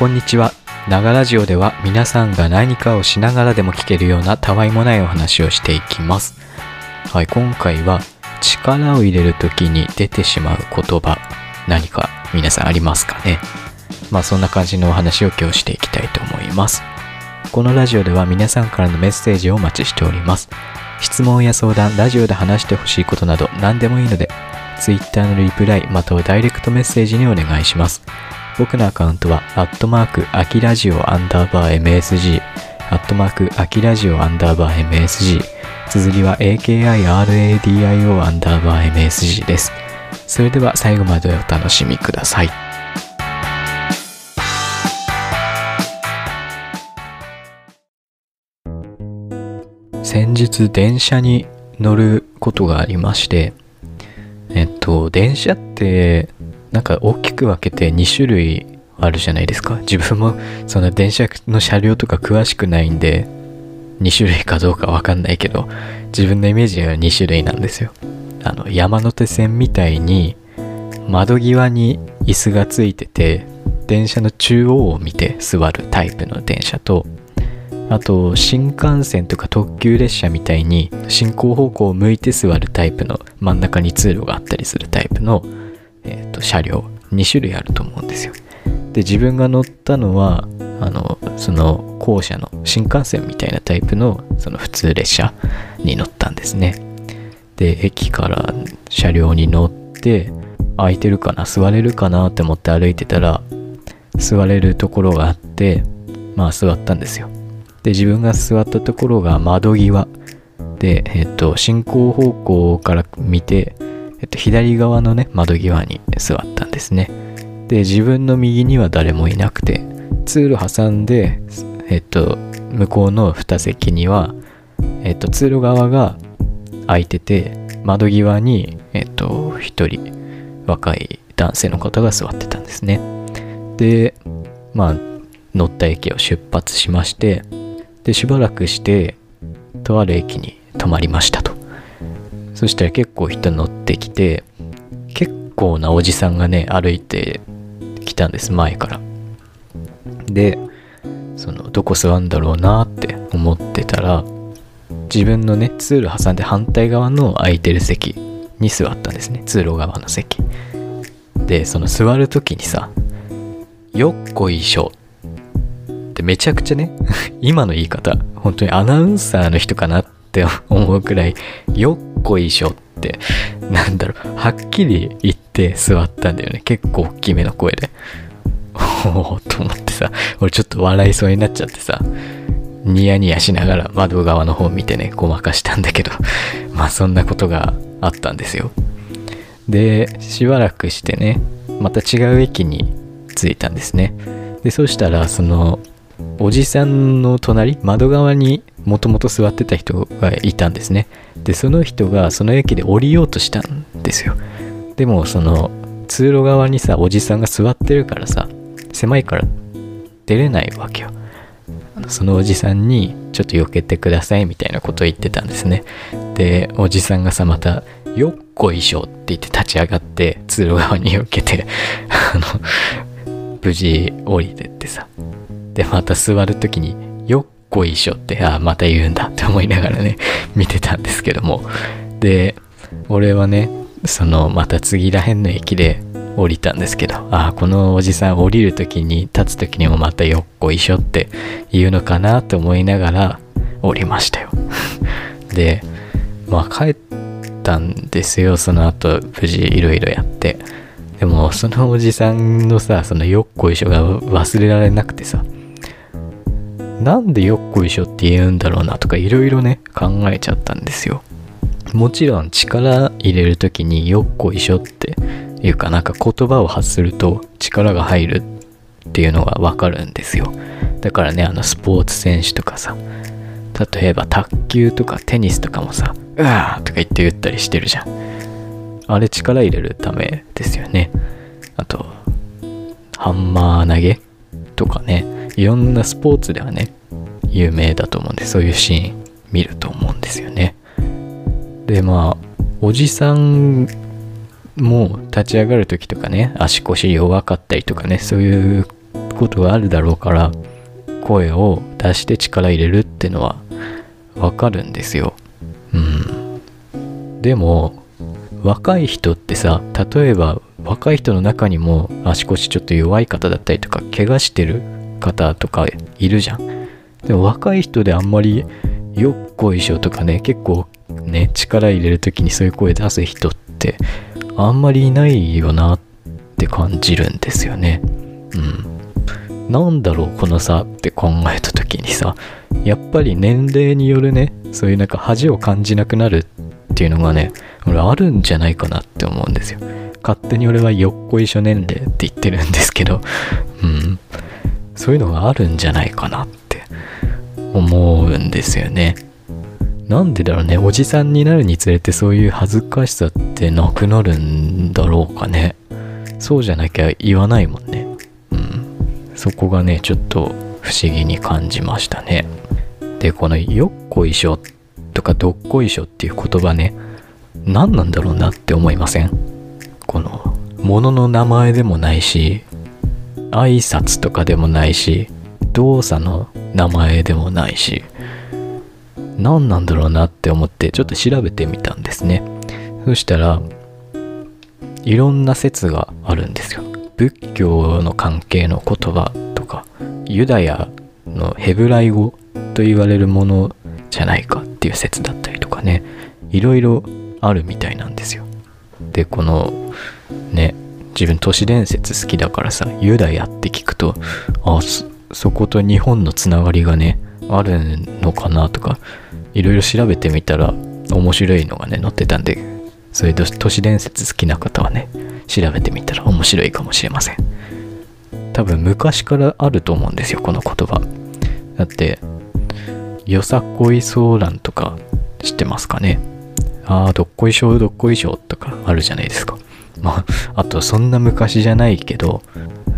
こんにちは。ながラジオでは皆さんが何かをしながらでも聞けるようなたわいもないお話をしていきます。はい、今回は力を入れる時に出てしまう言葉、何か皆さんありますかね？まあそんな感じのお話を今日していきたいと思います。このラジオでは皆さんからのメッセージをお待ちしております。質問や相談、ラジオで話してほしいことなど何でもいいので、Twitter のリプライまたはダイレクトメッセージにお願いします。僕のアカウントは、アットマーク、アキラジオアンダーバー MSG、アットマーク、アキラジオアンダーバー MSG、綴りは AKIRADIO アンダーバー MSG です。それでは最後までお楽しみください。先日電車に乗ることがありまして、えっと、電車ってなんか大きく分けて2種類あるじゃないですか。自分もその電車の車両とか詳しくないんで、2種類かどうかわかんないけど、自分のイメージは2種類なんですよ。あの、山手線みたいに窓際に椅子がついてて、電車の中央を見て座るタイプの電車と、あと新幹線とか特急列車みたいに進行方向を向いて座るタイプの真ん中に通路があったりするタイプの、えー、と車両2種類あると思うんですよ。で自分が乗ったのはあのその後者の新幹線みたいなタイプのその普通列車に乗ったんですね。で駅から車両に乗って空いてるかな座れるかなって思って歩いてたら座れるところがあってまあ座ったんですよ。で自分が座ったところが窓際で、えっと、進行方向から見て、えっと、左側のね窓際に座ったんですね。で自分の右には誰もいなくて通路挟んで、えっと、向こうの2席には、えっと、通路側が空いてて窓際に、えっと、1人若い男性の方が座ってたんですね。でまあ乗った駅を出発しましてでしばらくしてとある駅に止まりましたと。そしたら結構人乗ってきて結構なおじさんがね歩いてきたんです前から。でそのどこ座るんだろうなって思ってたら自分のね通路挟んで反対側の空いてる席に座ったんですね。通路側の席。でその座る時にさ「よっこいしょ」ってめちゃくちゃね 今の言い方本当にアナウンサーの人かなってって思うくらいよっこいしょってなんだろうはっきり言って座ったんだよね。結構大きめの声で。おおと思ってさ俺ちょっと笑いそうになっちゃってさニヤニヤしながら窓側の方見てねごまかしたんだけど まあそんなことがあったんですよ。でしばらくしてねまた違う駅に着いたんですね。でそしたらそのおじさんの隣窓側にもともと座ってた人がいたんですね。でその人がその駅で降りようとしたんですよ。でもその通路側にさおじさんが座ってるからさ狭いから出れないわけよ。そのおじさんにちょっと避けてくださいみたいなことを言ってたんですね。でおじさんがさまた「よっこいしょ」って言って立ち上がって通路側に避けて あの無事降りてってさ。でまた座る時に「よっこいしょ」ってああまた言うんだって思いながらね 見てたんですけども。で俺はねそのまた次らへんの駅で降りたんですけどああこのおじさん降りる時に立つ時にもまた「よっこいしょ」って言うのかなと思いながら降りましたよ。でまあ帰ったんですよ。その後無事いろいろやって。でもそのおじさんのさそのよっこいしょが忘れられなくてさなんでよっこいしょって言うんだろうなとかいろいろね考えちゃったんですよ。もちろん力入れる時によっこいしょっていうかなんか言葉を発すると力が入るっていうのがわかるんですよ。だからねあのスポーツ選手とかさ例えば卓球とかテニスとかもさ「うわ」とか言って言ったりしてるじゃん。あれ力入れるためですよね。あとハンマー投げとかね。いろんなスポーツではね有名だと思うんでそういうシーン見ると思うんですよね。でまあおじさんも立ち上がる時とかね足腰弱かったりとかねそういうことがあるだろうから声を出して力入れるってのはわかるんですよ。うん。でも若い人ってさ例えば若い人の中にも足腰ちょっと弱い方だったりとか怪我してる方とかいるじゃん。でも若い人であんまりよっこいしょとかね結構ね力入れる時にそういう声出す人ってあんまりいないよなって感じるんですよね。うん。なんだろうこの差って考えた時にさやっぱり年齢によるねそういうなんか恥を感じなくなるっていうのがね俺あるんじゃないかなって思うんですよ。勝手に俺はよっこいしょ年齢って言ってるんですけど。うん。そういうのがあるんじゃないかなって思うんですよね。なんでだろうね。おじさんになるにつれてそういう恥ずかしさってなくなるんだろうかね。そうじゃなきゃ言わないもんね。うん。そこがねちょっと不思議に感じましたね。でこのよっこいしょとかどっこいしょっていう言葉ね。何なんだろうなって思いません？この物の名前でもないし挨拶とかでもないし動作の名前でもないし何なんだろうなって思ってちょっと調べてみたんですね。そしたらいろんな説があるんですよ。仏教の関係の言葉とかユダヤのヘブライ語と言われるものじゃないかっていう説だったりとかねいろいろあるみたいなんですよ。でこのね自分都市伝説好きだからさユダヤって聞くとあそこと日本のつながりがねあるのかなとかいろいろ調べてみたら面白いのがね載ってたんでそういう都市伝説好きな方はね調べてみたら面白いかもしれません。多分昔からあると思うんですよこの言葉。だってよさこいソーランとか知ってますかね？ああどっこいしょどっこいしょとかあるじゃないですか。まああとそんな昔じゃないけど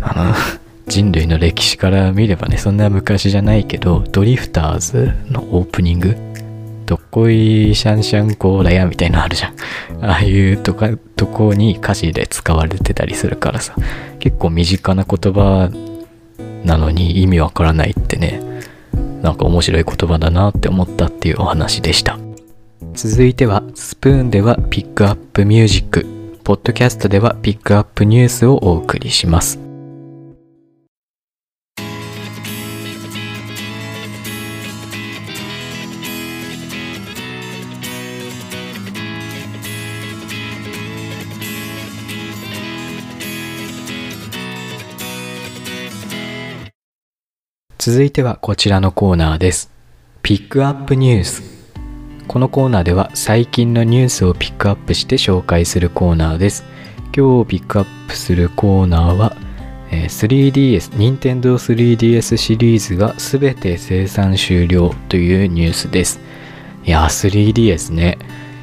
あの 人類の歴史から見ればねそんな昔じゃないけどドリフターズのオープニングどっこいシャンシャンコーラやみたいなのあるじゃん。ああいうとか、とこに歌詞で使われてたりするからさ、結構身近な言葉なのに意味わからないってね、なんか面白い言葉だなって思ったっていうお話でした。続いては、スプーンではピックアップミュージック、ポッドキャストではピックアップニュースをお送りします。続いてはこちらのコーナーです。ピックアップニュース。このコーナーでは最近のニュースをピックアップして紹介するコーナーです。今日ピックアップするコーナーは、え 3DS、Nintendo 3DS シリーズが全て生産終了というニュースです。いや、3DS ね。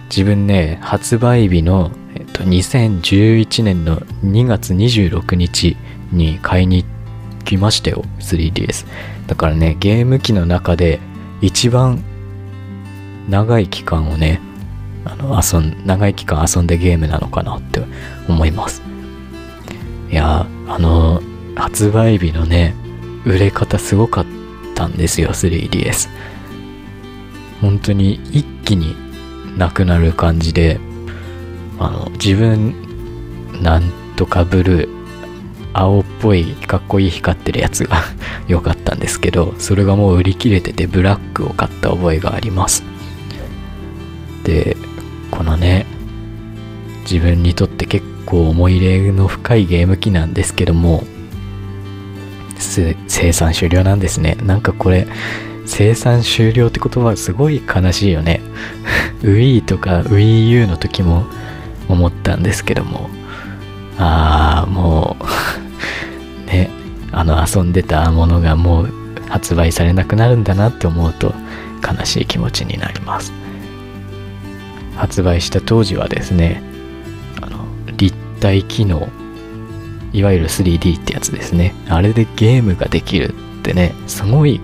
自分ね、発売日の、えっと、2011年の2月26日に買いに行ってきましたよ 3DS だからねゲーム機の中で一番長い期間をねあの遊ん長い期間遊んでゲームなのかなって思います。いやあの発売日のね売れ方すごかったんですよ 3DS 本当に一気になくなる感じであの自分なんとかブルー青っぽいかっこいい光ってるやつが 良かったんですけどそれがもう売り切れててブラックを買った覚えがあります。でこのね自分にとって結構思い入れの深いゲーム機なんですけども生産終了なんですね。なんかこれ生産終了って言葉すごい悲しいよね。Wii とか WiiU の時も思ったんですけども。ああもう ねあの遊んでたものがもう発売されなくなるんだなって思うと悲しい気持ちになります。発売した当時はですねあの立体機能いわゆる 3D ってやつですね。あれでゲームができるってねすごい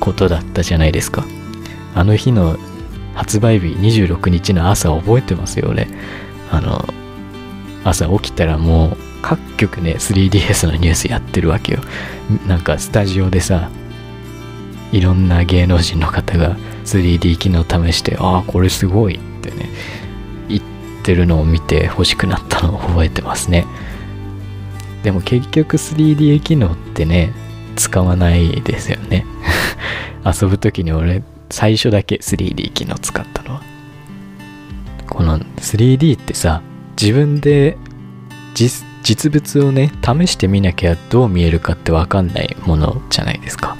ことだったじゃないですか。あの日の発売日26日の朝覚えてますよ俺あの朝起きたらもう各局ね 3DS のニュースやってるわけよ。なんかスタジオでさいろんな芸能人の方が 3D 機能試してああこれすごい。ってね言ってるのを見て欲しくなったのを覚えてますね。でも結局 3D 機能ってね使わないですよね。遊ぶ時に俺最初だけ 3D 機能使ったのは。この 3D ってさ自分で実物をね試してみなきゃどう見えるかって分かんないものじゃないですか。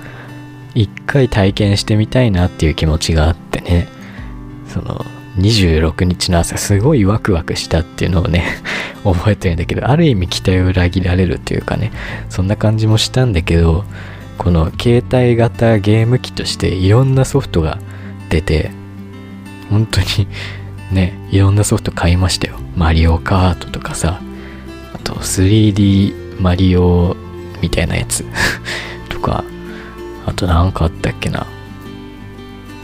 一回体験してみたいなっていう気持ちがあってね。その26日の朝すごいワクワクしたっていうのをね 覚えてるんだけどある意味期待を裏切られるというかねそんな感じもしたんだけどこの携帯型ゲーム機としていろんなソフトが出て本当にねいろんなソフト買いましたよ。マリオカートとかさあと 3D マリオみたいなやつ とかあと何かあったっけな。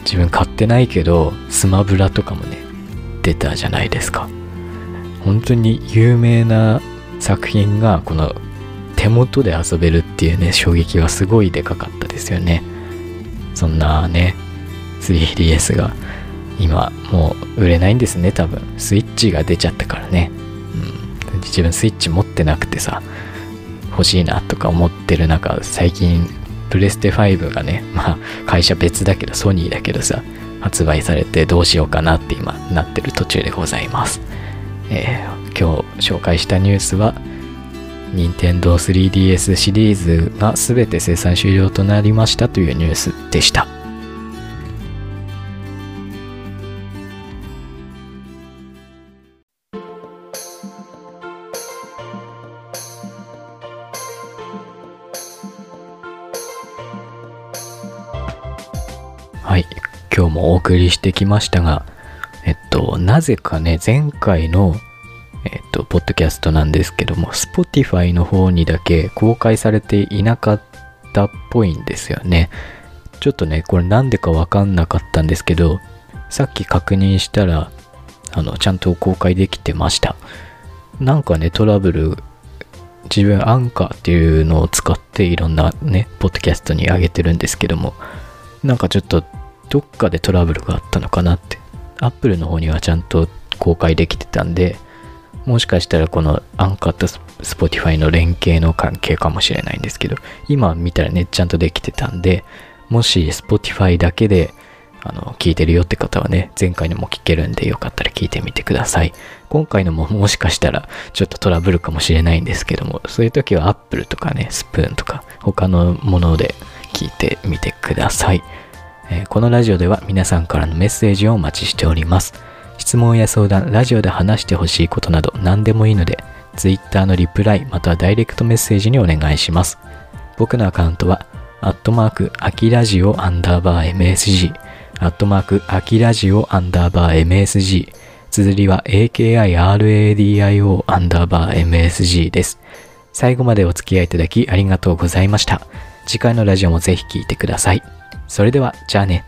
自分買ってないけどスマブラとかもね出たじゃないですか。本当に有名な作品がこの手元で遊べるっていうね衝撃はすごいでかかったですよね。そんなね 3DS が今もう売れないんですね多分。スイッチが出ちゃったからね、うん、自分スイッチ持ってなくてさ欲しいなとか思ってる中最近プレステ5がねまあ会社別だけどソニーだけどさ発売されてどうしようかなって今なってる途中でございます、えー、今日紹介したニュースは任天堂 3DS シリーズが全て生産終了となりましたというニュースでした。はい。今日もお送りしてきましたが、えっと、なぜかね、前回のえっ、と、ポッドキャストなんですけども、Spotify の方にだけ公開されていなかったっぽいんですよね。ちょっとね、これなんでかわかんなかったんですけど、さっき確認したら、あの、ちゃんと公開できてました。なんかね、トラブル、自分アンカーっていうのを使っていろんなね、ポッドキャストに上げてるんですけども、なんかちょっとどっかでトラブルがあったのかなって。Apple の方にはちゃんと公開できてたんで、もしかしたらこのアンカーと Spotify の連携の関係かもしれないんですけど、今見たらね、ちゃんとできてたんで、もし Spotify だけであの聞いてるよって方はね、前回のも聞けるんでよかったら聞いてみてください。今回のも もしかしたらちょっとトラブルかもしれないんですけども、そういう時は Apple とかね、スプーンとか他のもので聞いてみてください。えー、このラジオでは皆さんからのメッセージをお待ちしております。質問や相談、ラジオで話してほしいことなど何でもいいので、Twitter のリプライまたはダイレクトメッセージにお願いします。僕のアカウントは、アットマーク、アキラジオアンダーバー MSG、アットマーク、アキラジオアンダーバー MSG、綴りは AKIRADIO アンダーバー MSG です。最後までお付き合いいただきありがとうございました。次回のラジオもぜひ聴いてください。それでは、じゃあね。